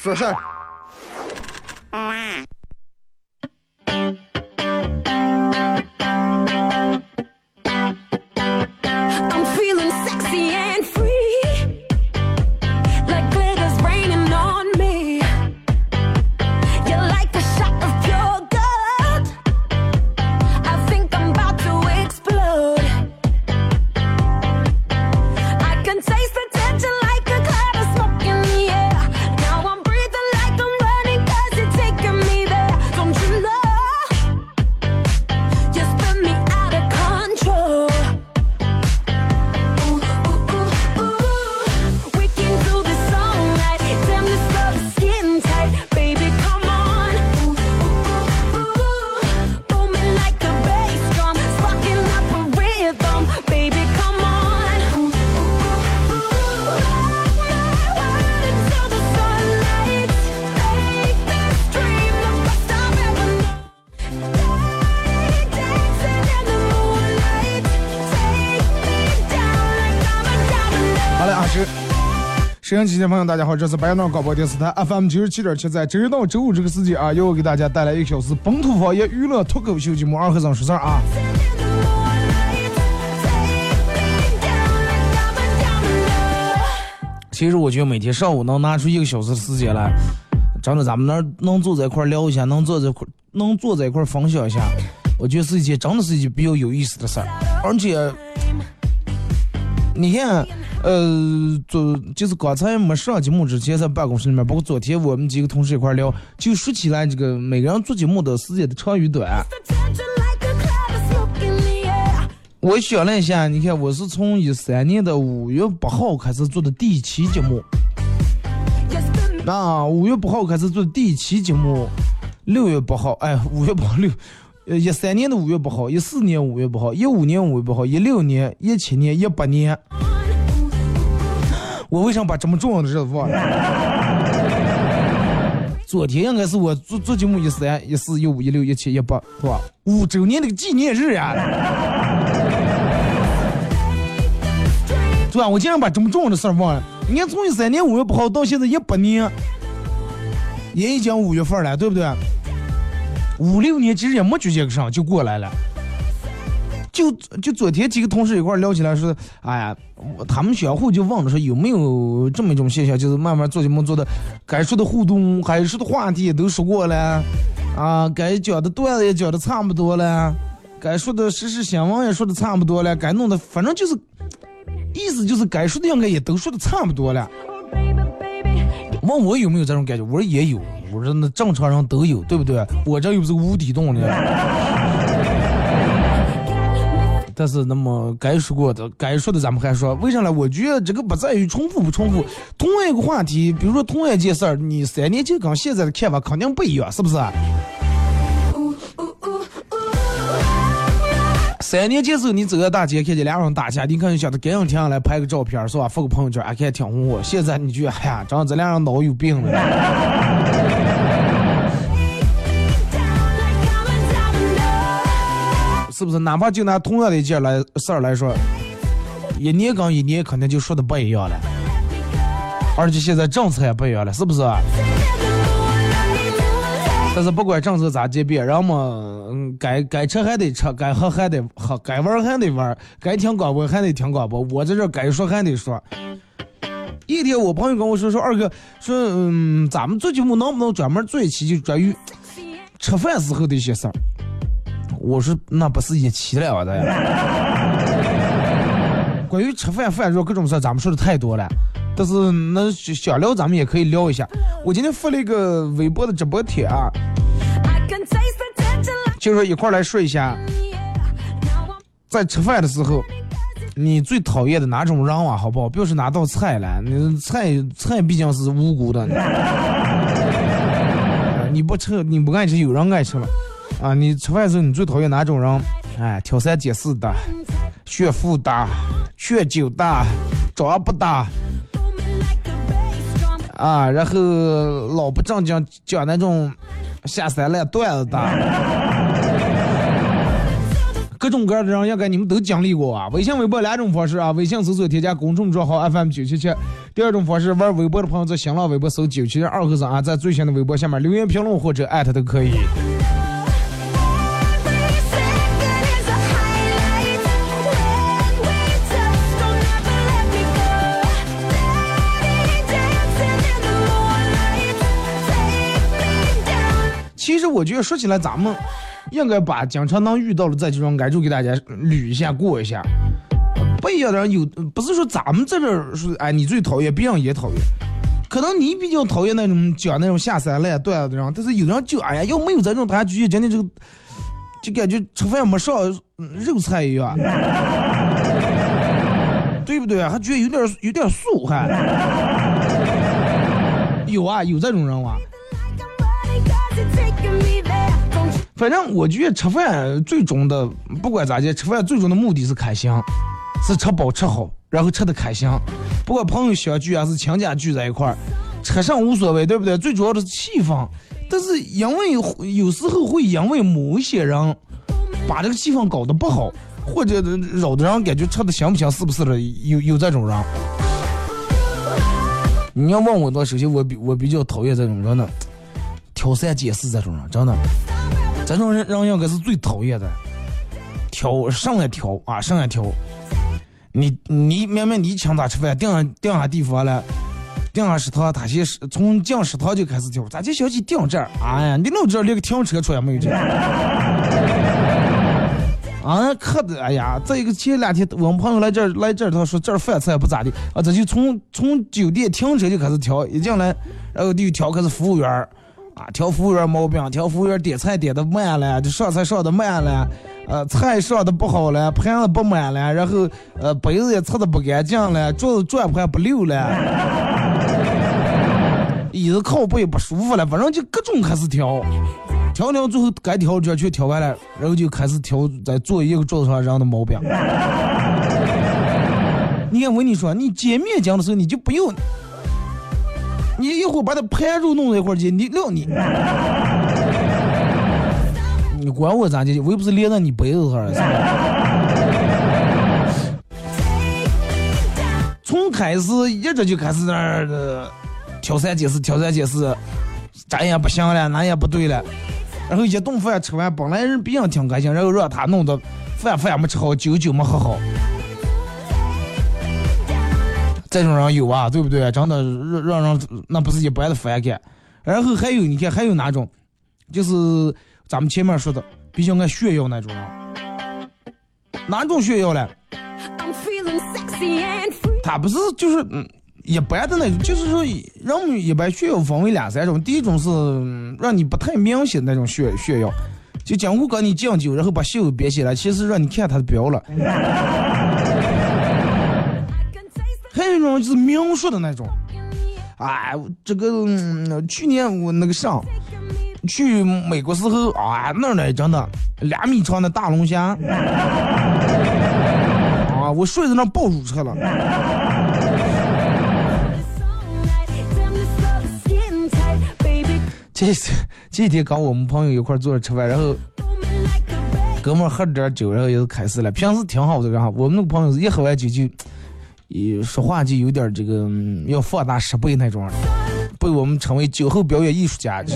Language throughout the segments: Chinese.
说事儿。沈阳机前朋友，大家好，这是白杨广播电视台 FM 九十七点七，在周一到周五这个时间啊，由我给大家带来一个小时本土方言娱乐脱口秀节目《二和尚说事儿》啊。其实我觉得每天上午能拿出一个小时的时间来，真的咱们能能坐在一块聊一下，能坐在一块能坐在一块分享一下，我觉得是一件真的是一件比较有意思的事儿。而且，你看，呃，昨就是刚才没上节目之前，在办公室里面，包括昨天我们几个同事一块儿聊，就说起来这个每个人做节目的时间的长与短。我想了一下，你看我是从一三年的五月八号开始做的第一期节目。那五月八号开始做第一期节目，六月八号，哎，五月八号六，呃，一三年的五月八号，一四年五月八号，一五年五月八号，一六年、一七年、一八年，我为啥把这么重要的日子忘了？昨天应该是我做做节目一三、一四、一五、一六、一七、一八，是吧？五周年那个纪念日呀、对吧？我竟然把这么重要的事儿忘了。你看，从一三年五月八号到现在一八年，也已经五月份了，对不对？五六年其实也没觉这个上就过来了。就就昨天几个同事一块聊起来说，哎呀，他们相互就问了说有没有这么一种现象，就是慢慢做节目做的，该说的互动，该说的话题也都说过了，啊，该讲的段子也讲的差不多了，该说的时事新闻也说的差不多了，该弄的反正就是，意思就是该说的应该也都说的差不多了。问我有没有这种感觉，我说也有，我说那正常人都有，对不对？我这又不是无底洞呢。但是那么该说过的，该说的咱们还说，为啥呢？我觉得这个不在于重复不重复，同样一个话题，比如说同样一件事儿，你三年前跟现在的看法肯定不一样，是不是.三年前时候你走在大街看见俩人打架，你可能想着赶紧停下来拍个照片，是吧？发个朋友圈，哎，看挺红火。现在你觉得，哎呀，真的这俩人脑有病了。是不是？哪怕就拿同样的一件来事儿来说，一年跟一年肯定就说的不一样了，而且现在政策也不一样了，是不是？但是不管政策咋渐变，人们嗯，该该吃还得吃，该喝还得喝，该玩还得玩，该听广播还得听广播，我在这该说还得说。一天，我朋友跟我说说，二哥说，嗯，咱们做节目能不能专门做一期就专于吃饭时候的一些事儿？我说那不是一期了的呀。关于吃饭、饭桌各种事儿，咱们说的太多了。但是那想聊，咱们也可以聊一下。我今天发了一个微博的直播帖啊就说一块儿来说一下在吃饭的时候，你最讨厌的哪种人啊，好不好？不要是哪道菜了，你菜菜毕竟是无辜的。你不吃，你不爱吃，有人爱吃了。啊，你吃饭的时候你最讨厌哪种人？哎，挑三拣四的，炫富的，劝酒的，装不的。啊，然后老不正经讲那种下三滥段子的，各种各样的人，应该你们都经历过啊。微信、微博两种方式啊，微信搜索添加公众账号 FM 九七七，第二种方式玩微博的朋友在新浪微博搜九七二和尚啊，在最新的微博下面留言评论或者艾特都可以。我觉得说起来，咱们应该把经常能遇到的这种感受给大家捋一下、过一下。不一样的人有，不是说咱们在这儿说，哎，你最讨厌，别人也讨厌。可能你比较讨厌那种讲那种下三滥段子的人，但是有的人就哎呀，要没有这种，他就觉得今天这个就感觉吃饭没上肉菜一样，对不对？还觉得有点有点素，还 有啊，有这种人哇。反正我觉得吃饭最终的，不管咋的，吃饭最终的目的是开心，是吃饱吃好，然后吃的开心。不管朋友相聚还是亲家聚在一块儿，吃上无所谓，对不对？最主要的是气氛。但是因为有时候会因为某些人把这个气氛搞得不好，或者扰得人感觉吃的香不香，是不是的？有有这种人。你要问我的话，首先我比我比较讨厌这种人呢，挑三拣四这种人，真的。这种人人应该是最讨厌的，挑上来挑啊，上来挑。你你明明你请他吃饭，订上订下地方了，定下食堂，他先从进食堂就开始挑，咋这小姐订这儿？哎呀，你老知道连个停车处也没有这。啊，可的，哎呀，这一个前两天我们朋友来这儿来这儿，他说这儿饭菜不咋地啊，这就从从酒店停车就开始挑，一进来，然后就挑开始服务员。啊，挑服务员毛病，挑服务员点菜点的慢了，这上菜上的慢了，呃，菜上的不好了，盘子不满了，然后呃，杯子也擦的不干净了，桌子转盘不溜了，椅子靠背不舒服了，反正就各种开始挑，挑挑最后该挑这全挑完了，然后就开始挑在坐一个桌子上人的毛病。你看我跟你说，你见面讲的时候你就不用。你一会儿把它盘肉弄在一块去，你撂你，你管我咋的？我又不是连到你杯子上。从开始一直就开始那儿挑三拣四，挑三拣四，这也不行了，那也不对了。然后一顿饭吃完，本来人别人挺开心，然后让他弄得饭饭没吃好，酒酒没喝好。这种人有啊，对不对？真的让让人那不是一般的反感。然后还有你看还有哪种，就是咱们前面说的比较爱炫耀那种人。哪种炫耀嘞？他不是就是嗯一般的那种，就是说人们一般炫耀分为两三种。第一种是让你不太明显的那种炫炫耀，就江湖跟你敬酒，然后把袖子别起来，其实让你看他的表了。还有一种就是明说的那种，哎，这个、嗯、去年我那个上去美国时候啊，那儿呢真的两米长的大龙虾，啊，我睡在那抱住车了。这这几天跟我们朋友一块坐着吃饭，然后 哥们儿喝了点酒，然后又开始了。平时挺好的，然后我们那个朋友是一喝完酒就。一说话就有点这个、要放大十倍那种，被我们称为酒后表演艺术家。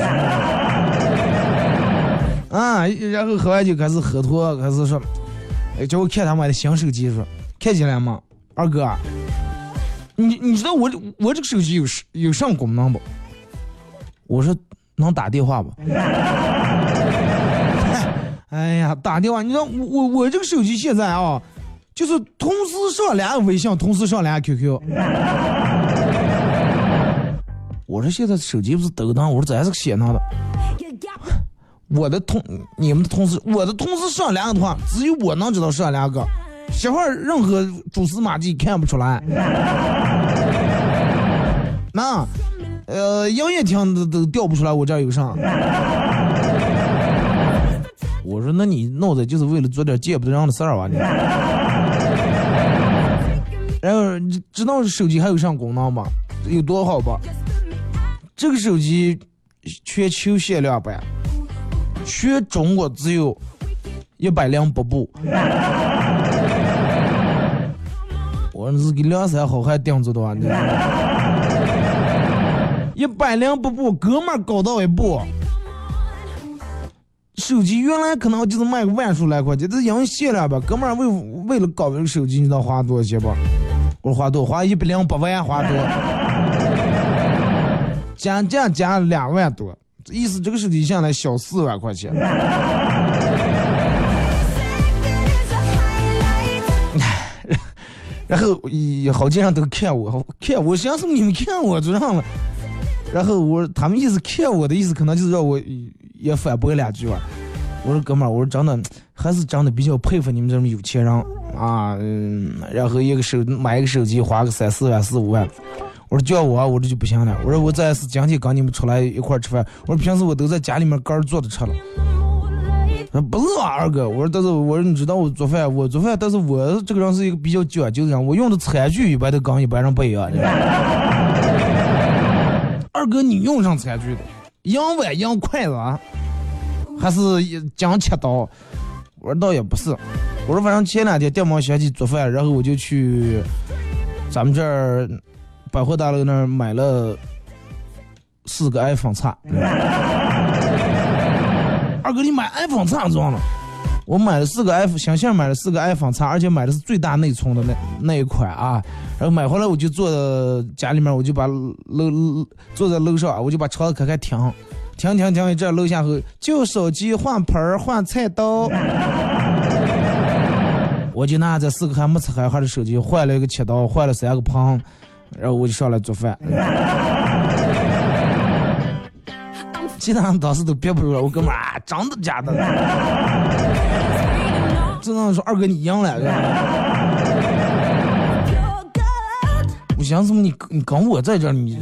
啊，然后喝完酒开始喝脱，开始说，叫我看他买的新手机，说看起来吗？二哥，你你知道我我这个手机有有啥功能不？我说能打电话不？哎呀，打电话，你知道我我我这个手机现在啊。就是同时上两微信，同时上两 QQ。我说现在手机不是抖音，我说这还是个显囊的。我的同你们的同事，我的同事上两个的话，只有我能知道上两个，媳妇儿任何蛛丝马迹看不出来。那，呃，营业厅都都调不出来，我这儿有啥？我说，那你闹的就是为了做点见不得人的事儿吧？你。然后你知道手机还有啥功能吗？有多好吧？这个手机全球限量版，全中国只有一百零八部。我说是给梁山好汉定制的吧？你一百零八部，哥们儿搞到一部。手机原来可能就是卖个万数来块钱，这因为限量吧，哥们儿为为了搞这个手机，你知道花多少钱不？我说花多，花一百零八万，花多，加价加两万多，意思这个手机下来小四万块钱。然后一好几人都看我，看我，想是你们看我就让了。然后我他们意思看我的意思，可能就是让我也反驳两句吧。我说哥们儿，我说真的还是真的比较佩服你们这种有钱人啊。嗯，然后一个手买一个手机花个三四万四五万。我说叫我我这就不行了。我说我这是今天跟你们出来一块吃饭。我说平时我都在家里面干坐着吃了。说不是啊，二哥，我说但是我说你知道我做饭，我做饭，但是我这个人是一个比较讲究的人，我用的餐具一般都跟一般人不一样。二哥，你用上餐具的，洋碗、洋筷子，还是讲切刀？我说倒也不是，我说反正前两天电毛想起做饭，然后我就去咱们这儿百货大楼那儿买了四个 iPhone 叉。二哥，你买 iPhone 叉装了？我买了四个 iPhone，想想买了四个 iPhone 叉，而且买的是最大内存的那那一款啊。然后买回来我就坐在家里面，我就把楼坐在楼上，我就把车子开开停，停停停，这楼下后旧手机换盆儿换菜刀，我就拿这四个还没拆开还的手机换了一个切刀，换了三个盆，然后我就上来做饭。其他人当时都憋不住了，我哥们儿啊，真的假的？只能说二哥你赢了。我想什么？你你跟我在这儿，你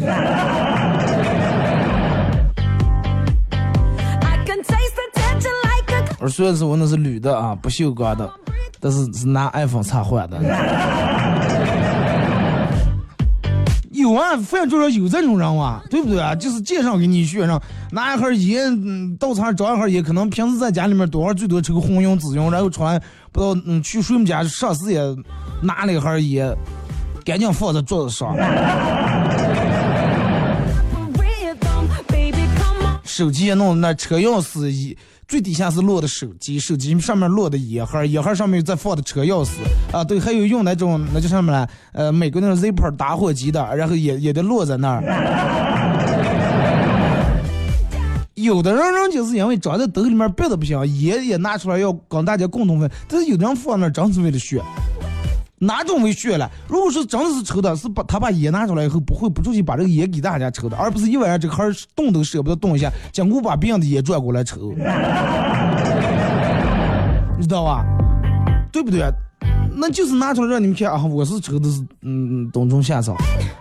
而虽然是我那是铝的啊，不锈钢的，但是是拿 iPhone 插换的。有啊，反正就是有这种人哇，对不对啊？就是介绍给你学生，拿一盒烟，嗯，倒茶找一盒烟，可能平时在家里面多少最多抽个红用自用，然后出来不知道嗯去谁们家上司也拿了一盒烟，赶紧放在桌子上。手机也弄那车钥匙一最底下是落的手机，手机上面落的烟盒，烟盒上面再放的车钥匙啊，对，还有用那种那叫什么来？呃，美国那种 zipper 打火机的，然后也也得落在那儿。有的人人就是因为装在兜里面别的不行，也也拿出来要跟大家共同分，但是有的人放那真是为了炫。哪种为血了？如果说真的是抽的，是把他把烟拿出来以后，不会不出去把这个烟给大家抽的，而不是一晚上这个盒儿动都舍不得动一下，结果把别人的烟转过来抽，你知道吧？对不对？那就是拿出来让你们看啊，我是抽的是嗯冬虫夏草，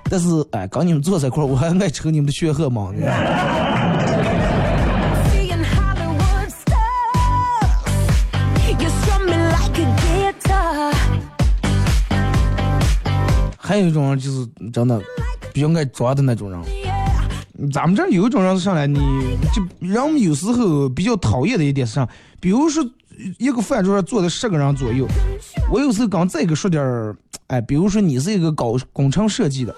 但是哎，刚你们坐在一块儿，我还爱抽你们的血荷嘛。Seeing 还有一种人就是真的比较爱装的那种人。咱们这有一种人上来，你就人有时候比较讨厌的一点是啥？比如说一个饭桌上坐的十个人左右，我有时候刚再给说点儿，哎，比如说你是一个搞工程设计的，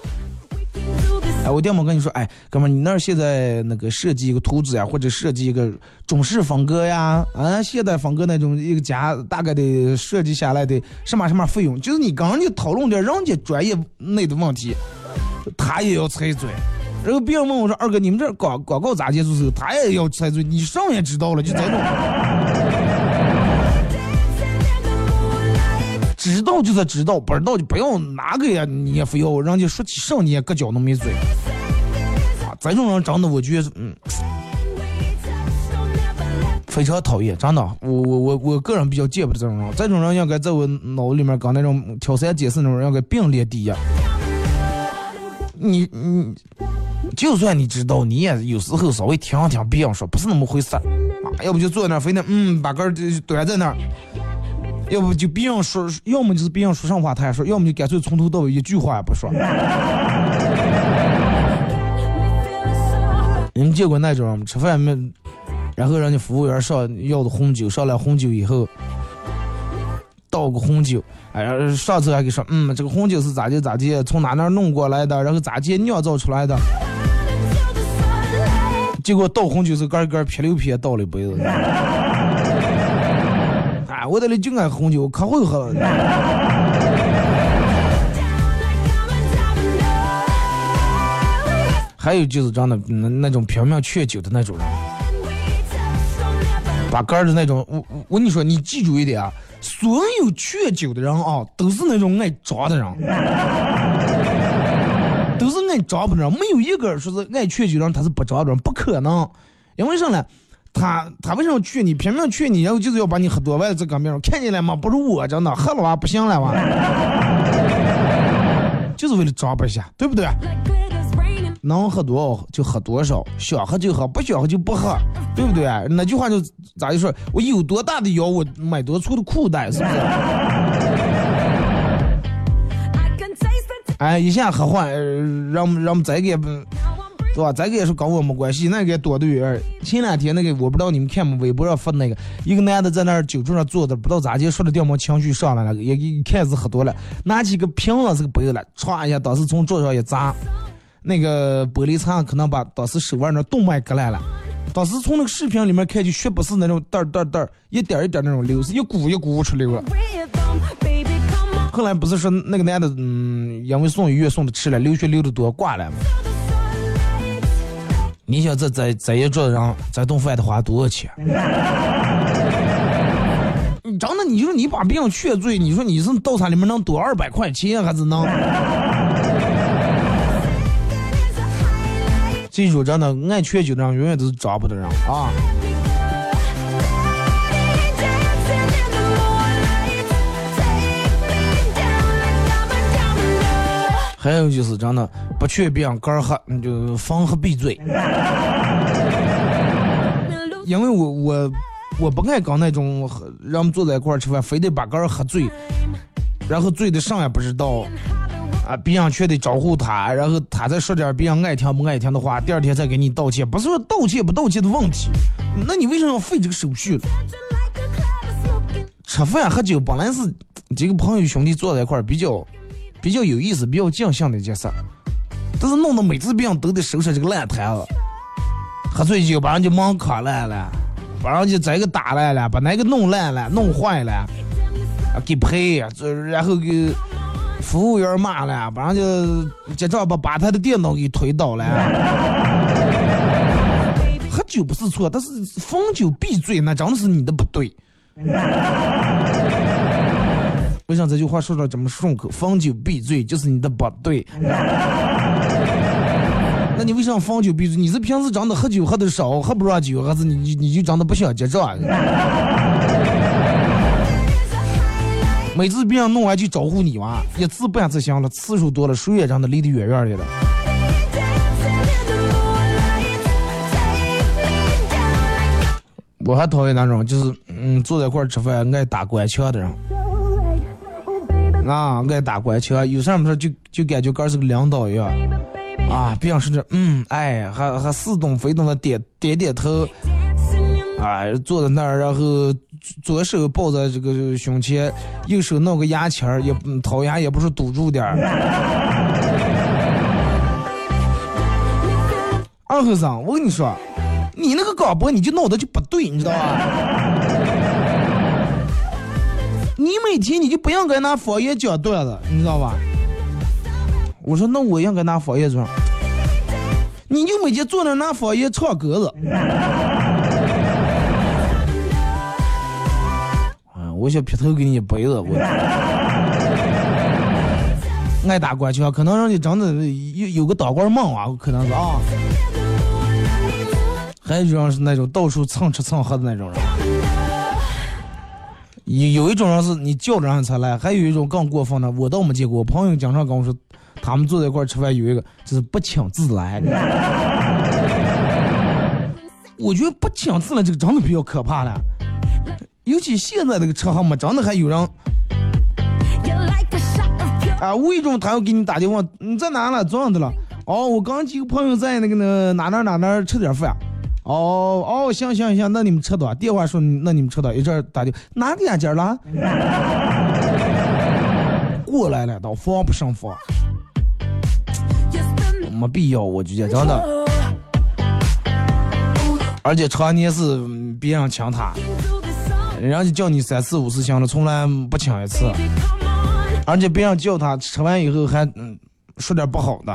哎，我电话跟你说，哎，哥们，你那儿现在那个设计一个图纸呀，或者设计一个中式风格呀，啊，现代风格那种一个家，大概的设计下来的什么什么费用，就是你跟人家讨论点人家专业内的问题，他也要猜嘴。然后别人问我说：“二哥，你们这广广告咋接触时候，他也要猜嘴，你上也知道了，就这种。知道就是知道，不知道就不要哪个呀，你也非要人家说起上你也搁脚那没嘴。啊，这种人真的我觉得嗯非常讨厌，真的，我我我我个人比较见不得这种人，这种人应该在我脑子里面跟那种挑三拣四那种人应该并列第一。你你就算你知道，你也有时候稍微听听别人说，不是那么回事儿啊。要不就坐那儿，非得嗯把杆儿就端在那儿，要不就别人说，要么就是别人说上话他也说，要么就干脆从头到尾一句话也不说。你们见过那种吃饭没，然后人家服务员上要的红酒，上来红酒以后倒个红酒，哎，然后上次还给说，嗯，这个红酒是咋地咋地，从哪哪弄过来的，然后咋地酿造出来的。结果倒红酒是干干撇溜撇倒了一杯子。我这里就爱红酒，可会喝了。还有就是真的那那种拼命劝酒的那种人，把杆儿的那种，我我跟你说，你记住一点啊，所有劝酒的人啊，都是那种爱装的人，都是爱装不的人，没有一个说是爱劝酒人他是不装的人，不可能，因为啥呢？他他为什么去你，拼命去你，然后就是要把你喝多完这个命，看见了吗？不是我真的，喝了哇不行了哇，就是为了装不下，对不对？能喝多少就喝多少，想喝就喝，不想喝就不喝，对不对？那句话就咋就说，我有多大的腰，我买多粗的裤带，是不是？哎，一下喝坏，呃让让我们再给，对吧？再给说跟我没关系，那个多对儿。前两天那个我不知道你们看没，微博上发的那个，一个男的在那儿酒桌上坐着，不知道咋地，说的掉毛情绪上来了，也一看是喝多了，拿起个瓶子是个杯了，歘一下，当时从桌上一砸。那个玻璃碴可能把当时手腕那动脉割烂了。当时从那个视频里面看，就血不是那种袋儿袋儿袋儿，一点儿一点儿那种流，是一股一股出流了。后来不是说那个男的，嗯，因为送医院送的迟了，流血流的多，挂了吗？你想这在在一桌人这顿饭得花多少钱？你真的，你说你把别人劝醉，你说你是到他里面能多二百块钱，还是能？记住，真的，爱劝酒的人永远都是抓不到人啊！还有就是真的，不去别人杆儿喝，你就防喝闭嘴。因为我我我不爱搞那种让我们坐在一块儿吃饭，非得把杆儿喝醉，然后醉的啥也不知道。啊，别人却得招呼他，然后他再说点别人爱听不爱听的话，第二天再给你道歉，不是说道歉不道歉的问题，那你为什么要费这个手续？吃饭喝酒本来是几个朋友兄弟坐在一块儿比较比较有意思、比较尽兴的一件事儿，但是弄得每次别人都得收拾这个烂摊子，喝醉酒把人家门卡烂了，把人家这个打烂了，把那个弄烂了、弄坏了，啊给赔，这然后给。服务员骂了，把人家结账把把他的电脑给推倒了。喝酒不是错，但是逢酒必醉，那真的是你的不对。为啥这句话说的这么顺口？逢酒必醉就是你的不对。那你为啥逢酒必醉？你是平时真的喝酒喝的少，喝不上酒，还是你你你就真的不想结账？每次别人弄完就招呼你哇，一次半次行了，次数多了，谁也真的离得远远的了。我还讨厌那种就是嗯坐在一块吃饭爱打官腔的人，啊爱打官腔，有啥没事就就感觉个是个领导一样，啊别想说这嗯哎还还似懂非懂的点点点头，啊坐在那儿然后。左手抱着这个胸前，右手弄个牙签儿，也掏牙也不是堵住点儿。二和尚，我跟你说，你那个广播你就弄的就不对，你知道吧？你每天你就不应该拿方言讲段子，你知道吧？我说那我应该拿方言说，你就每天坐那拿方言唱歌子。我想劈头给你一杯子，我爱打官腔，可能让你真的有有个当官梦啊，可能是啊。还有一种是那种到处蹭吃蹭喝的那种人，有有一种人是你叫着人才来，还有一种更过分的，我倒没见过。我朋友经常跟我说，他们坐在一块吃饭，有一个就是不请自来。我觉得不请自来这个真的比较可怕了，尤其现在这个车行嘛，真的还有人啊，无意中他要给你打电话，你在哪了？怎样的了？哦，我刚几个朋友在那个呢哪哪哪哪吃点饭。哦哦，行行行，那你们吃多少？电话说那你们吃多？一阵打电哪两家了？过来了，倒防不胜防，没必要，我觉得真的。而且常年是别人请他，人家叫你三次五次请了，从来不请一次。而且别人叫他吃完以后还嗯说点不好的，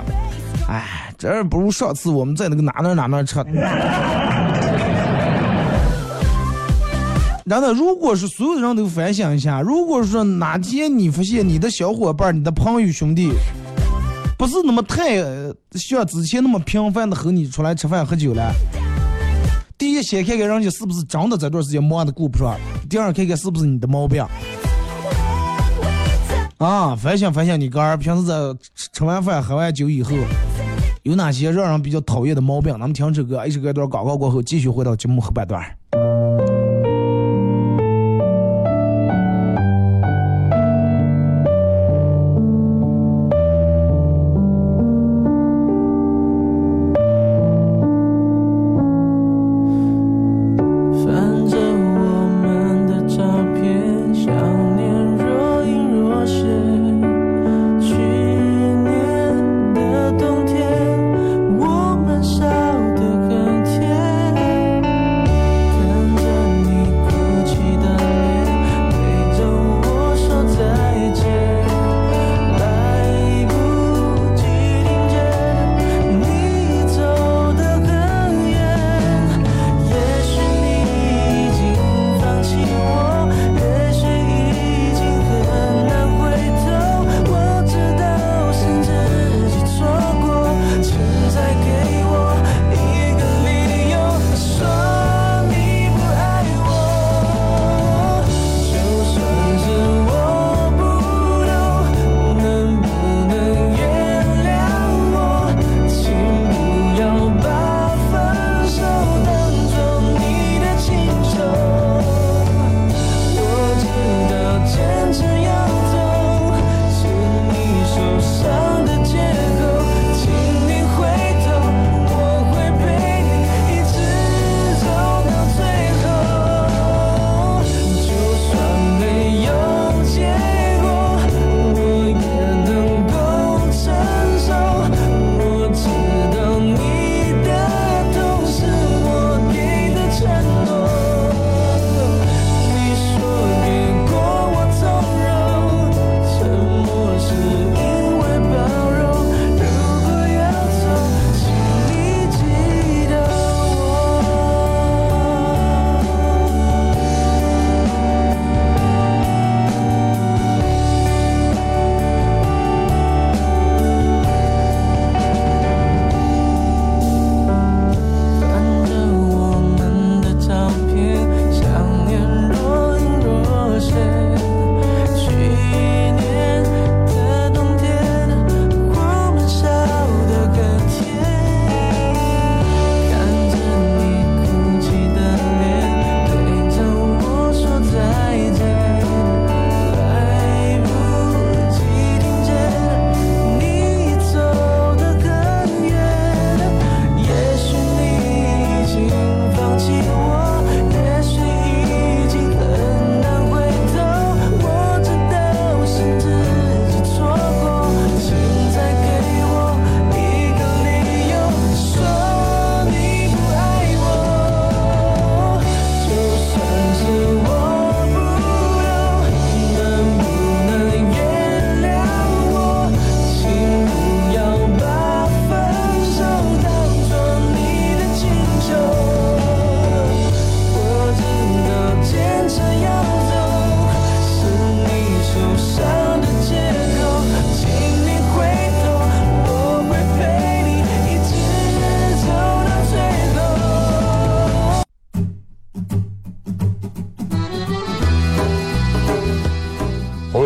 哎，这不如上次我们在那个哪哪哪哪吃。然后，如果是所有的人都反省一下，如果说哪天你发现你的小伙伴、你的朋友、兄弟，不是那么太像之前那么频繁的和你出来吃饭喝酒了，第一先看看人家是不是真的这段时间忙的顾不上，第二看看是不是你的毛病。啊，反省反省你哥儿平时在吃吃完饭喝完酒以后，有哪些让人比较讨厌的毛病？咱们听这个一首歌一段广告过后，继续回到节目后半段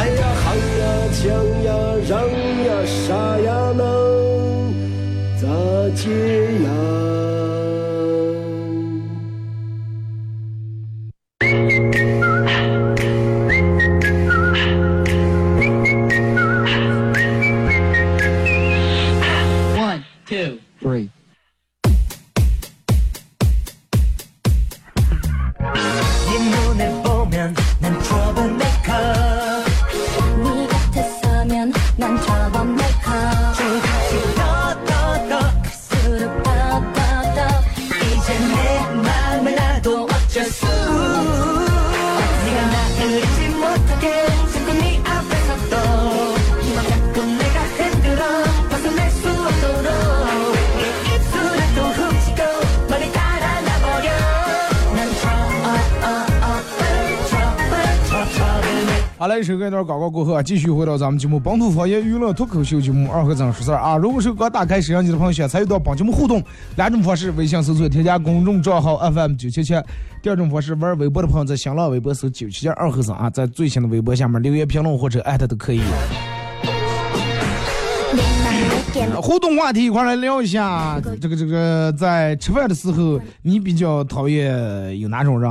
哎呀，喊呀，抢呀，嚷呀，啥呀，能咋接呀？好嘞，首歌一段广告过后啊，继续回到咱们节目本土方言娱乐脱口秀节目二和尚说事啊。如果是刚打开摄像机的朋友，想参与到本节目互动，两种方式：微信搜索添加公众账号 FM 九七七；第二种方式，玩微博的朋友在新浪微博搜九七七二和尚啊，在最新的微博下面留言评论或者艾特都可以。互动话题一块来聊一下，这个这个，在吃饭的时候，你比较讨厌有哪种人？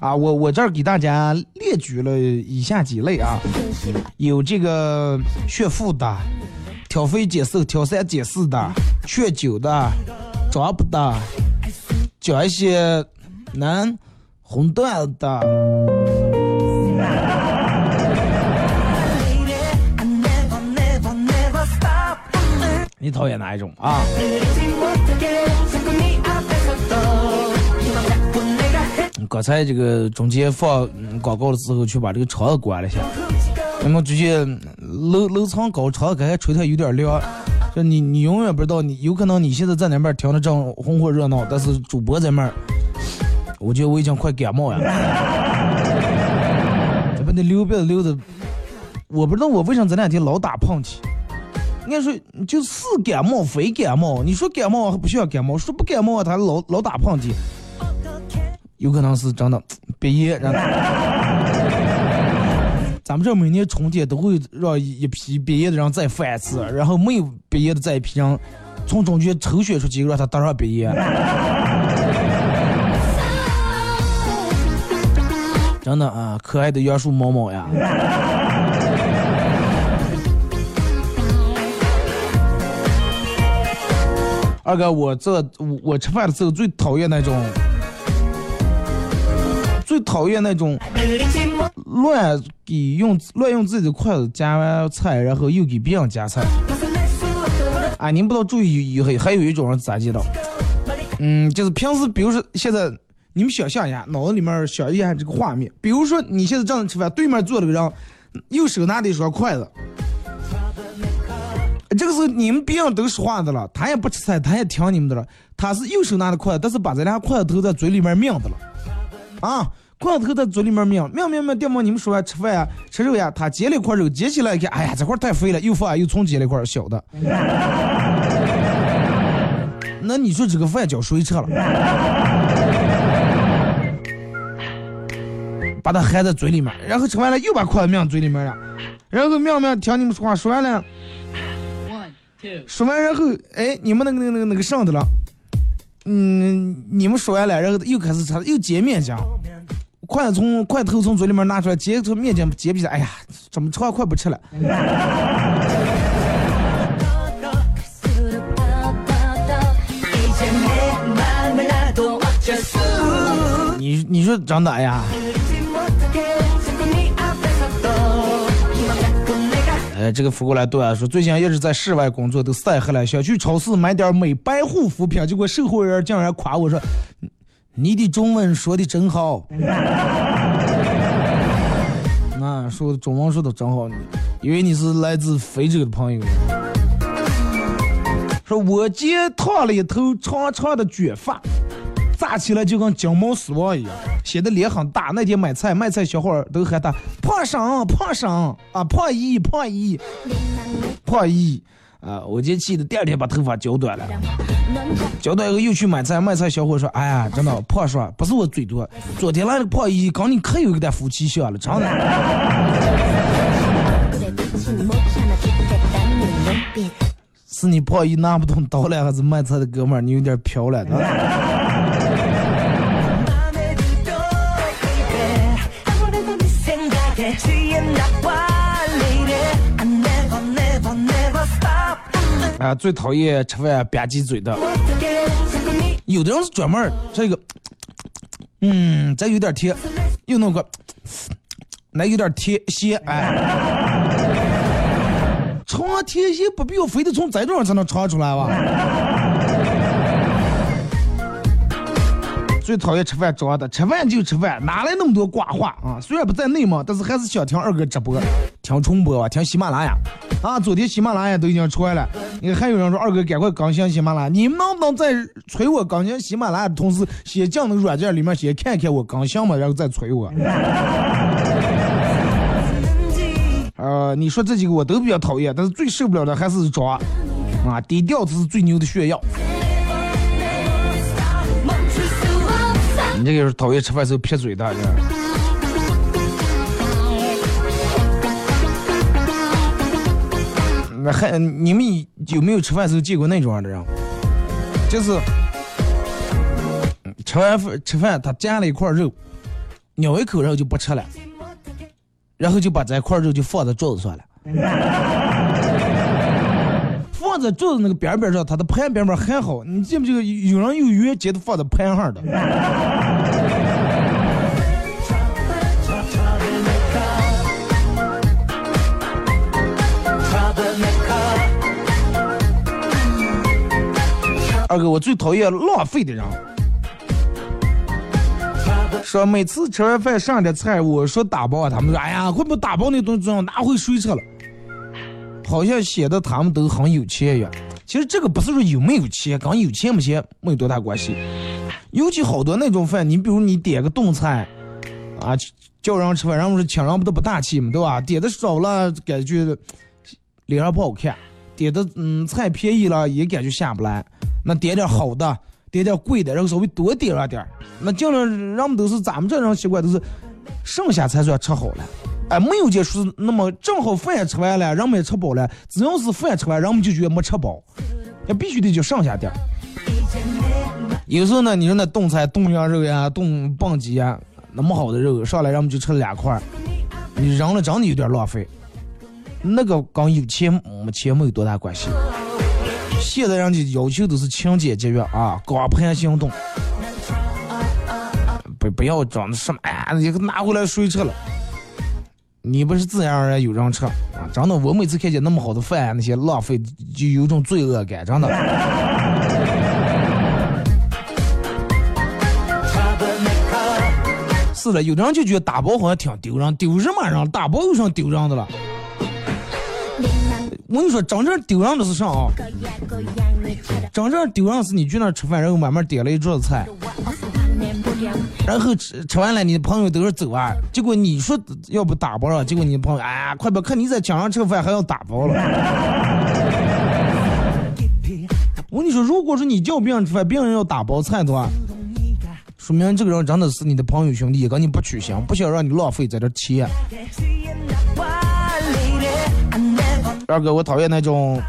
啊，我我这儿给大家列举了以下几类啊，有这个炫富的、挑肥拣瘦、挑三拣四的、劝酒的、装不的、讲一些男红段的。你讨厌哪一种啊？刚才这个中间放广告的时候，去把这个窗子关了一下。那么最近楼楼层高，窗子还吹得有点凉。就你你永远不知道，你有可能你现在在那边听着正红火热闹，但是主播在那儿，我觉得我已经快感冒了。这把那溜鼻子流的，我不知道我为什么这两天老打喷嚏。应该说就是感冒非感冒，你说感冒还不需要感冒，说不感冒他老老打喷嚏，有可能是真的鼻炎。然后咱们这每年春天都会让一批憋炎的人再犯一次，然后没有憋炎的再一批人从中间抽选出几个让他当上憋炎。真的啊，可爱的杨树猫猫呀！二哥，我这我我吃饭的时候最讨厌那种，最讨厌那种乱给用乱用自己的筷子夹完菜，然后又给别人夹菜。啊，您不知道注意有还有一种人咋接到？嗯，就是平时比如说现在你们想象一下，脑子里面想一下这个画面，比如说你现在正在吃饭，对面坐了个人，右手拿着一双筷子。这个时候你们别人都说话的了，他也不吃菜，他也听你们的了。他是右手拿的筷子，但是把这俩筷子头在嘴里面抿的了，啊，筷子头在嘴里面抿，抿抿抿，爹妈你们说呀，吃饭呀，吃肉呀，他夹了一块肉，夹起来一看，哎呀，这块太肥了，又放又重夹了一块小的。那你说这个饭叫谁吃了？把它含在嘴里面，然后吃完了又把筷子抿嘴里面了，然后抿抿听你们说话，说完了。说完然后，哎，你们那个那个那个那个上的了，嗯，你们说完了，然后又开始吃，又接面浆，筷子从筷头从嘴里面拿出来，接从面浆接不下，哎呀，怎么吃完快不吃了？你你说长哪呀？呃，这个扶过来对啊，说最近一直在室外工作，都晒黑了，想去超市买点美白护肤品，结果售货员竟然夸我说：“你的中文说的真好。”那说中文说的真好，以为你是来自非洲的朋友。说我姐烫了一头长长的卷发，扎起来就跟金毛狮王一样，显得脸很大。那天买菜，卖菜小伙儿都喊他胖婶胖婶啊，胖姨胖姨胖姨啊！我就气的第二天把头发剪短了。剪短以后又去买菜，卖菜小伙说：“哎呀，真的胖叔，不是我嘴多，昨天来那个胖姨跟你可有一点夫妻相了，真的。是你胖姨拿不动刀了，还是卖菜的哥们儿你有点飘了？啊，最讨厌吃饭吧唧嘴的，有的人是专门儿这个，嗯，这有点甜，又弄个，那有点甜咸，哎。尝甜咸不必要非得从这种上才能尝出来吧？最讨厌吃饭装的，吃饭就吃饭，哪来那么多瓜话啊？虽然不在内蒙，但是还是想听二哥直播，听重播啊，听喜马拉雅啊。昨天喜马拉雅都已经出来了，你还有人说二哥赶快更新喜马拉雅，你们能不能在催我更新喜马拉雅的同时，先进那个软件里面先看看我更新嘛，然后再催我？呃，你说这几个我都比较讨厌，但是最受不了的还是装，啊，低调才是最牛的炫耀。你这个是讨厌吃饭时候撇嘴的，这。那还你们有没有吃饭时候见过那种样的人？就是吃完饭吃饭，他夹了一块肉，咬一口然后就不吃了。然后就把这块肉就放在桌子上了，放在桌子那个边边上，它的盘边边还好。你记不记得有人有圆接的放在盘上的？二哥，我最讨厌浪费的人。说每次吃完饭上点菜，我说打包，他们说哎呀，快把打包那东西拿回水吃了，好像显得他们都很有钱一样。其实这个不是说有没有钱，跟有钱没钱没有多大关系。尤其好多那种饭，你比如你点个冻菜，啊，叫人吃饭，人们说请人不都不大气嘛，对吧？点的少了，感觉脸上不好看；点的嗯菜便宜了，也感觉下不来。那点点好的。点点贵的，然后稍微多点了点。那尽量人们都是咱们这种习惯，都是剩下才算吃好了。哎，没有就说那么正好饭也吃完了，人们也吃饱了。只要是饭吃完，人们就觉得没吃饱，也必须得就剩下点儿。有时候呢，你说那冻菜、冻羊肉呀、冻棒鸡呀，那么好的肉上来，人们就吃了两块，你扔了真的有点浪费。那个跟有钱没钱没有多大关系。现在人家要求都是勤俭节约啊，光盘行动，不不要装的什么，哎呀，你拿回来谁吃了？你不是自然而然有人吃啊？真的，我每次看见那么好的饭，那些浪费就有种罪恶感，真的。是的，有的人就觉得打包好像挺丢人，丢什么人？打包有什么丢人的了？我跟你说，真正丢人的是啥啊？真正丢人是你去那儿吃饭，然后慢慢点了一桌子菜，然后吃吃完了，你的朋友都是走啊，结果你说要不打包了，结果你的朋友哎呀，快把看你在墙上吃个饭还要打包了。我跟你说，如果说你叫别人吃饭，别人要打包菜的话，说明这个人真的是你的朋友兄弟，跟你不取心，不想让你浪费在这钱。二哥，我讨厌那种，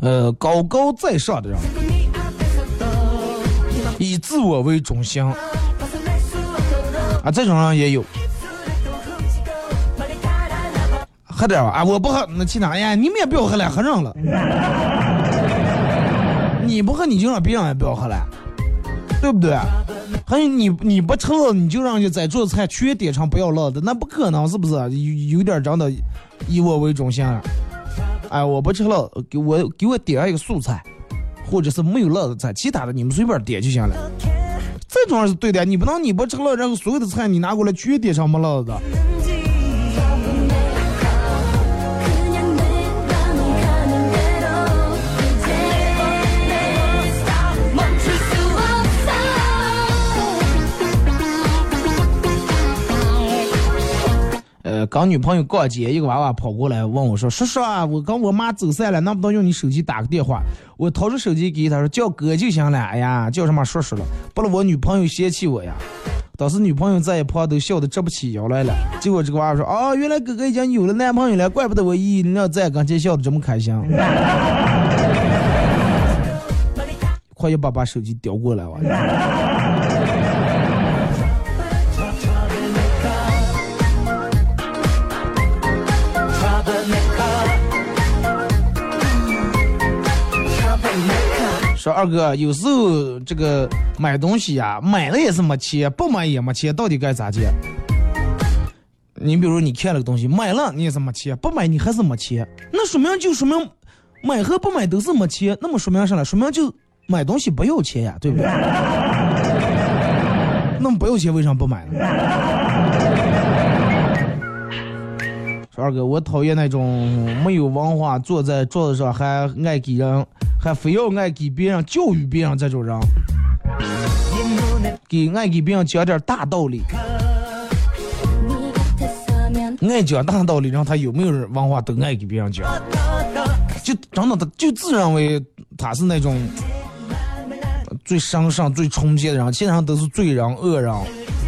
呃，高高在上的人，以自我为中心，啊，这种人也有。喝点吧，啊，我不喝，那其他，哎呀，你们也不要喝了，喝上了。你不喝，你就让别人也不要喝了，对不对？还有你你不吃了，你就让在做菜全点上不要辣的，那不可能，是不是？有有点真的以我为中心了。哎，我不吃了，给我给我点一个素菜，或者是没有辣的菜，其他的你们随便点就行了。这种是对的，你不能你不吃辣，然后所有的菜你拿过来全点上没辣的。跟女朋友逛街，一个娃娃跑过来问我说：“叔叔啊，我跟我妈走散了，能不能用你手机打个电话？”我掏出手机给他说：“叫哥就行了。”哎呀，叫什么叔叔了？不然我女朋友嫌弃我呀。当时女朋友在一旁都笑得直不起腰来了。结果这个娃娃说：“哦，原来哥哥已经有了男朋友了，怪不得我一你要在跟前笑得这么开心。”快一把把手机叼过来吧。说二哥，有时候这个买东西呀、买了也是没钱，不买也没钱，到底该咋接？你比如你看了个东西，买了你也是没钱，不买你还是没钱，那说明就说明买和不买都是没钱，那么说明啥呢？说明就买东西不要钱呀，对不对？那么不要钱为啥不买呢？说二哥，我讨厌那种没有文化，坐在桌子上还爱给人，还非要爱给别人教育别人这种人，给爱给别人讲点大道理，爱讲大道理，让他有没有文化都爱给别人讲，就真的他就自认为他是那种最上上、最纯洁的人，基本上都是罪人、恶人。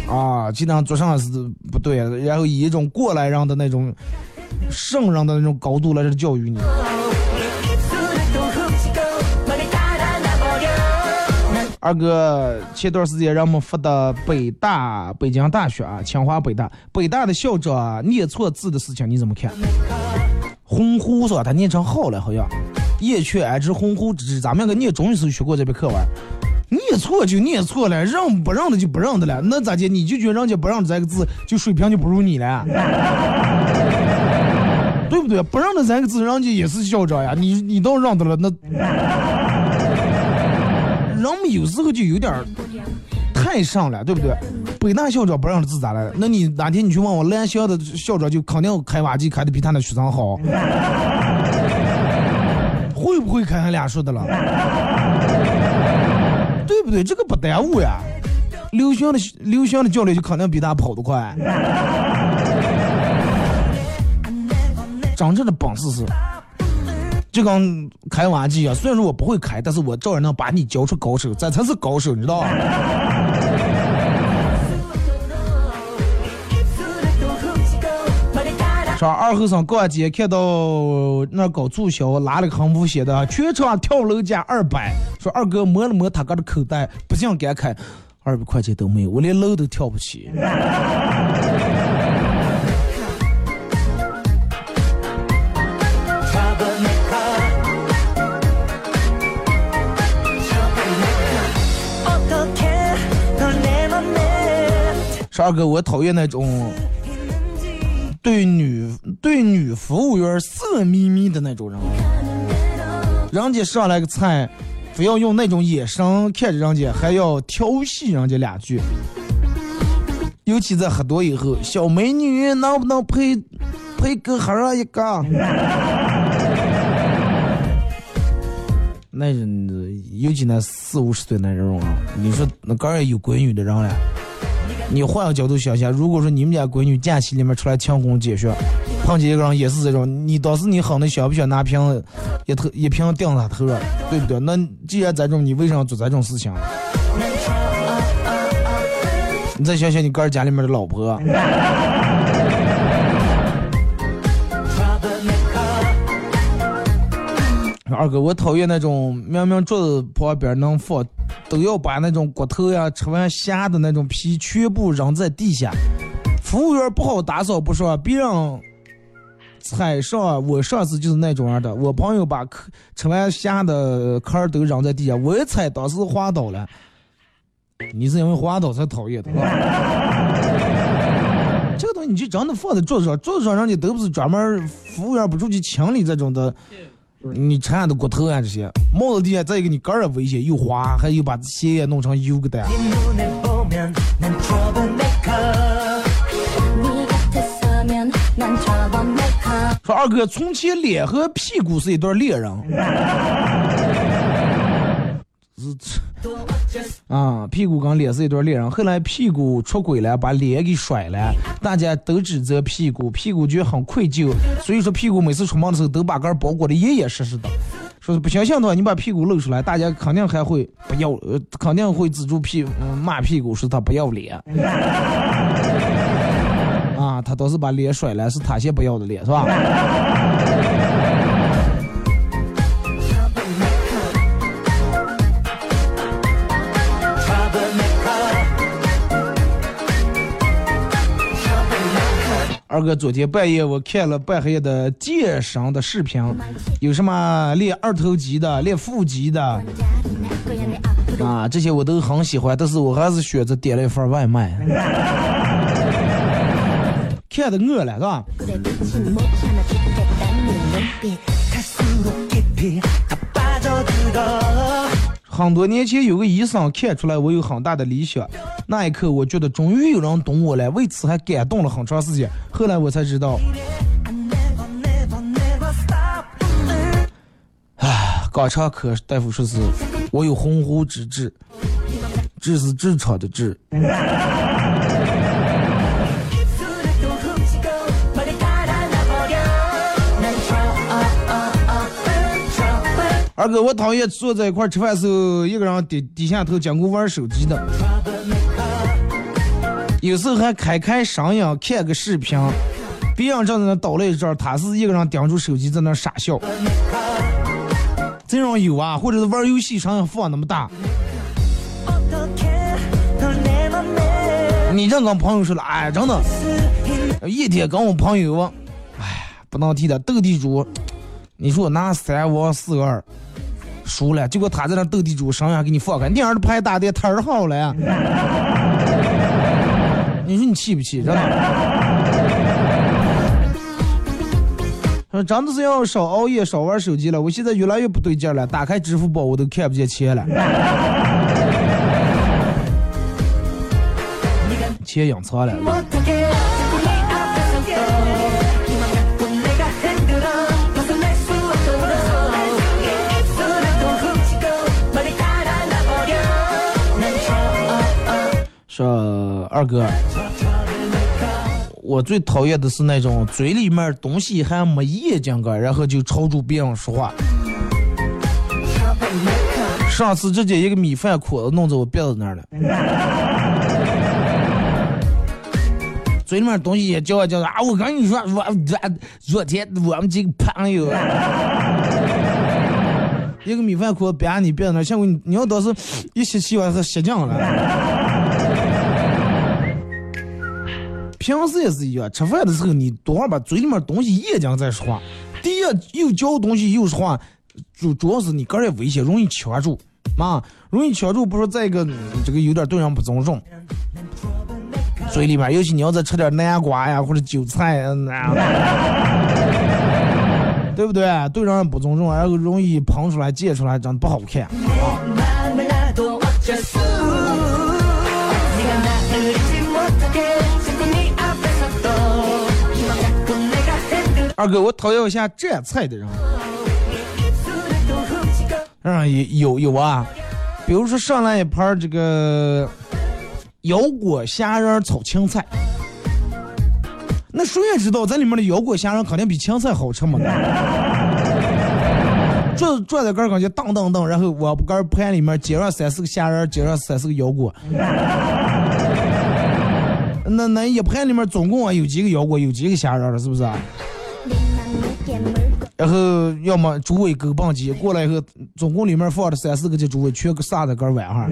啊，基本上做啥是不对，然后以一种过来人的那种圣人的那种高度来教育你。二哥，前段时间让我们发的北大、北京大学啊，清华北大，北大的校长啊念错字的事情你怎么看？鸿鹄是吧？他念成好了好像，燕雀安知鸿鹄之志？咱们那个念中语时候学过这篇课文。念错就念错了，认不认的就不认的了，那咋的？你就觉得人家不认这个字，就水平就不如你了，对不对？不认的这个字，人家也是校长呀，你你倒认得了，那人们有时候就有点太上了，对不对？北大校长不认的字咋了？那你哪天你去问我蓝翔的校长，就肯定开挖机开的比他那学生好，会不会开俺俩说的了？对不对？这个不耽误呀。刘翔的刘翔的教练就肯定比他跑得快。真正的本事是，就跟开挖机啊，虽然说我不会开，但是我照样能把你教出高手，这才是高手，你知道吧？说二后生逛街看到那搞促销，拉了个横幅写的“全场跳楼价二百”。说二哥摸了摸他哥的口袋，不禁感慨：二百块钱都没有，我连楼都跳不起。说二哥，我讨厌那种对女对女服务员色眯眯的那种人，人家上来个菜，非要用那种眼神看着人家，还要调戏人家两句。尤其在喝多以后，小美女能不能配配个盒儿一个？那人尤其那四五十岁那种啊，你说那刚然有闺女的人了。你换个角度想想，如果说你们家闺女假期里面出来勤工俭学，碰见一个人也是这种，你当时你狠的想不想拿瓶一头一瓶顶他头？对不对？那既然这种，你为什么做这种事情？你再想想你哥家里面的老婆。二哥，我讨厌那种明明桌子旁边能放，都要把那种骨头呀、吃完虾的那种皮全部扔在地下。服务员不好打扫不说，别人踩上。我上次就是那种样的，我朋友把吃完虾的壳都扔在地下，我一踩，当时滑倒了。你是因为滑倒才讨厌的啊？这个东西你就真的放在桌子上，桌子上人家都不是专门服务员不出去清理这种的。你缠的骨头啊这些，帽子底下，再一个你杆儿也危险，又滑，还有把鞋也弄成油疙瘩。说二哥，从前脸和屁股是一对恋人，啊，屁股跟脸是一对恋人，后来屁股出轨了，把脸给甩了，大家都指责屁股，屁股觉得很愧疚，所以说屁股每次出门的时候都把杆包裹的严严实实的。说是不相信的话，你把屁股露出来，大家肯定还会不要，肯定会指住屁，嗯，骂屁股说他不要脸。啊，他倒是把脸甩了，是他先不要的脸，是吧？二哥，昨天半夜我看了半黑的健身的视频，有什么练二头肌的、练腹肌的啊，这些我都很喜欢，但是我还是选择点了一份外卖。看的饿了，是吧？很多年前有个医生看出来我有很大的理想，那一刻我觉得终于有人懂我了，为此还感动了很长时间。后来我才知道，唉，肛肠科大夫说是我有鸿鹄之志，志是痔疮的志。二哥，我讨厌坐在一块吃饭时候，一个人低低下头经过玩手机的，有时候还开开声音看个视频，别人正在那捣了一阵，他是一个人盯住手机在那傻笑。这种有啊，或者是玩游戏声音放那么大。你这跟朋友说了，哎，真的，一天跟我朋友，哎，不能提的斗地主，你说我拿三王四二输了，结果他在那斗地主声音给你放开，你儿的牌打的忒儿好了呀，你说你气不气？真的。说真的是要少熬夜，少玩手机了。我现在越来越不对劲了，打开支付宝我都看不见钱了。钱隐藏了。说二哥，我最讨厌的是那种嘴里面东西还没咽进去，然后就朝着别人说话。上次直接一个米饭筐子弄在我鼻子那儿了，嘴里面东西也叫啊叫啊！我跟你说，我昨昨天我们几个朋友，一个米饭筐别你鼻子那，像我你要当时一吸气完是吸进来了。平时也是一样，吃饭的时候你多少把嘴里面东西咽进再说话。第一，又嚼东西又说话，主主要是你个人危险，容易呛住，啊，容易呛住。不说再一个，这个有点对人不尊重。嘴里面，尤其你要再吃点南瓜呀或者韭菜，嗯、对不对？对人不尊重，然后容易喷出来、溅出来，长得不好看。二哥，我讨厌一下蘸菜的人。嗯，有有啊，比如说上来一盘这个腰果虾仁炒青菜，那谁也知道这里面的腰果虾仁肯定比青菜好吃嘛。坐坐在这儿感觉当当当，然后我不干盘里面接上三四个虾仁，接上三四个腰果。那那一盘里面总共啊有几个腰果，有几个虾仁了，是不是？然后要么猪尾狗棒鸡过来以后，总共里面放了三四个这猪尾，全给撒在个碗上。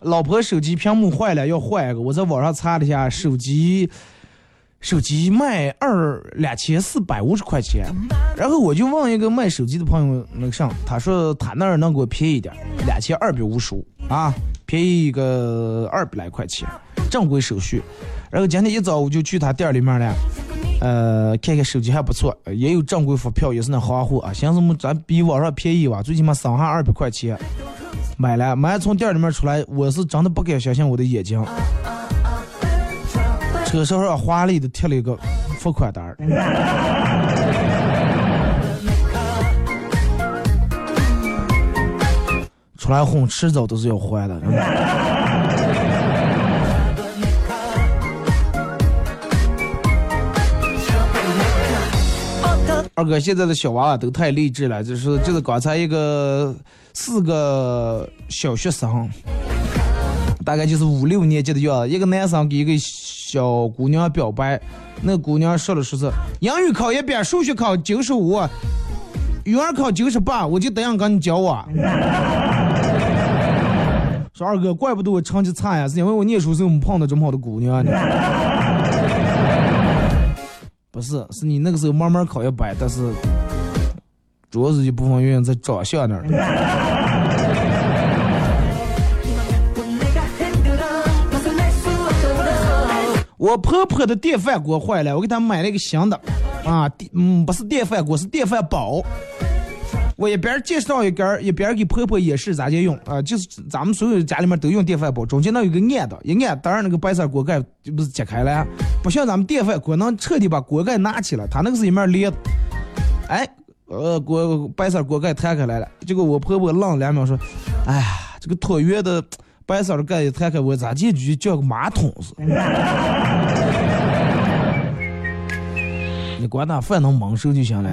老婆手机屏幕坏了要换一个，我在网上查了一下，手机手机卖二两千四百五十块钱，然后我就问一个卖手机的朋友那个上，他说他那儿能给我便宜点，两千二百五十五啊，便宜一个二百来块钱，正规手续。然后今天一早我就去他店里面了，呃，看看手机还不错，也有正规发票，也是那行货啊，寻思么咱比网上便宜吧，最起码省下二百块钱。买了，买从店里面出来，我是真的不敢相信我的眼睛。车上上华丽的贴了一个付款单儿。出来混，迟早都是要还的。二哥，现在的小娃娃都太励志了，就是就是刚才一个四个小学生，大概就是五六年级的样子，一个男生给一个小姑娘表白，那姑娘说了说是英语考一百，数学考九十五，语文考九十八，我就这样跟你教我。说二哥，怪不得我成绩差呀，是因为我念书时候没碰到这么好的姑娘呢。不是，是你那个时候慢慢考一百，但是主要是一部分原因在长相那儿。我婆婆的电饭锅坏了，我给她买了一个新的，啊，电嗯不是电饭锅，是电饭煲。我一边介绍一根，一边给婆婆演示咋接用啊，就是咱们所有家里面都用电饭煲，中间那有个按的，一按，当然那个白色锅盖就不是揭开了，不像咱们电饭锅能彻底把锅盖拿起来，它那个是一面裂的。哎，呃，锅白色锅盖弹开来了，结果我婆婆愣了两秒说：“哎呀，这个椭圆的白色的盖一摊开，我咋进去就叫个马桶似的？”你管他饭能蒙收就行了。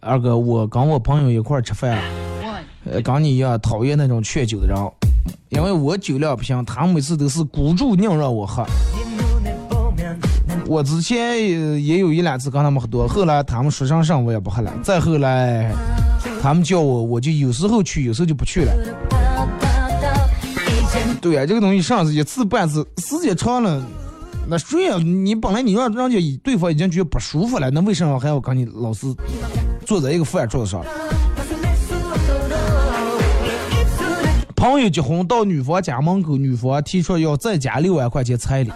二哥，我跟我朋友一块吃饭，呃，跟你一样讨厌那种劝酒的人，因为我酒量不行，他每次都是孤注硬让我喝。我之前也也有一两次跟他们喝多，后来他们说上上我也不喝了，再后来他们叫我，我就有时候去，有时候就不去了。对呀、这个东西上次一次半次，时间长了，那谁呀？你本来你让人家对方已经觉得不舒服了，那为什么还要跟你老是坐在一个饭桌子上？朋友结婚到女方家门口，女方提出要再加六万块钱彩礼，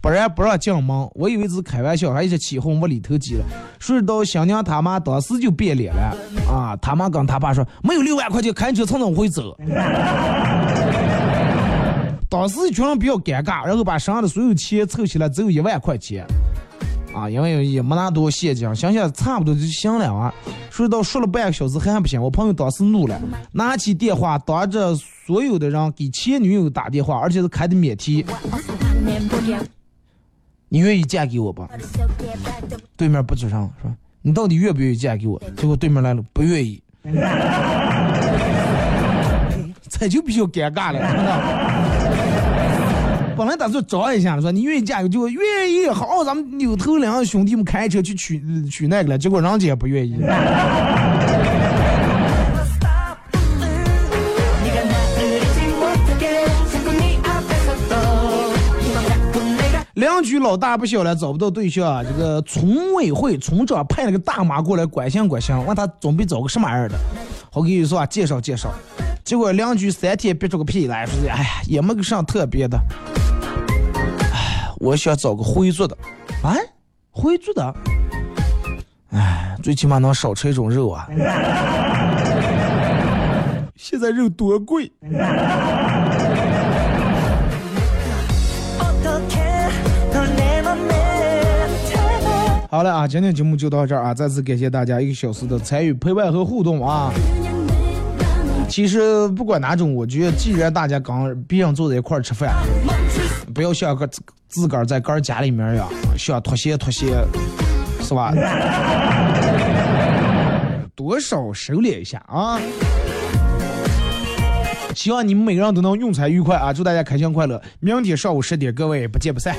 不然不让进门。我以为是开玩笑，还一直起哄往里头挤了。谁知道新娘他妈当时就变脸了啊！他妈跟他爸说没有六万块钱，开车从哪回走？当时一群人比较尴尬，然后把身上的所有钱凑起来只有一万块钱，啊，因为也没拿多现金，想想差不多就行了啊。说到说了半个小时还不行，我朋友当时怒了，拿起电话当着所有的人给前女友打电话，而且是开的免提。你愿意嫁给我吧？对面不吱声，说你到底愿不愿意嫁给我？结果对面来了，不愿意。这就比较尴尬了，真的。本来打算找一下，说你愿意嫁给就愿意，好，咱们扭头两个兄弟们开车去娶娶那个了，结果人家也不愿意。老大不小了，找不到对象，这个村委会村长派了个大妈过来关心关心，问他准备找个什么样的，好给你说啊介绍介绍。结果邻居三天憋出个屁来，说的哎呀也没个啥特别的，哎，我想找个回族的，啊，回族的，哎，最起码能少吃一种肉啊。现在肉多贵。好了啊，今天节目就到这儿啊！再次感谢大家一个小时的参与、陪伴和互动啊！其实不管哪种，我觉得既然大家刚毕竟坐在一块儿吃饭，不要像个自个儿在个儿家里面呀，想脱鞋脱鞋，是吧？多少收敛一下啊！希望你们每个人都能用餐愉快啊！祝大家开心快乐！明天上午十点，各位不见不散。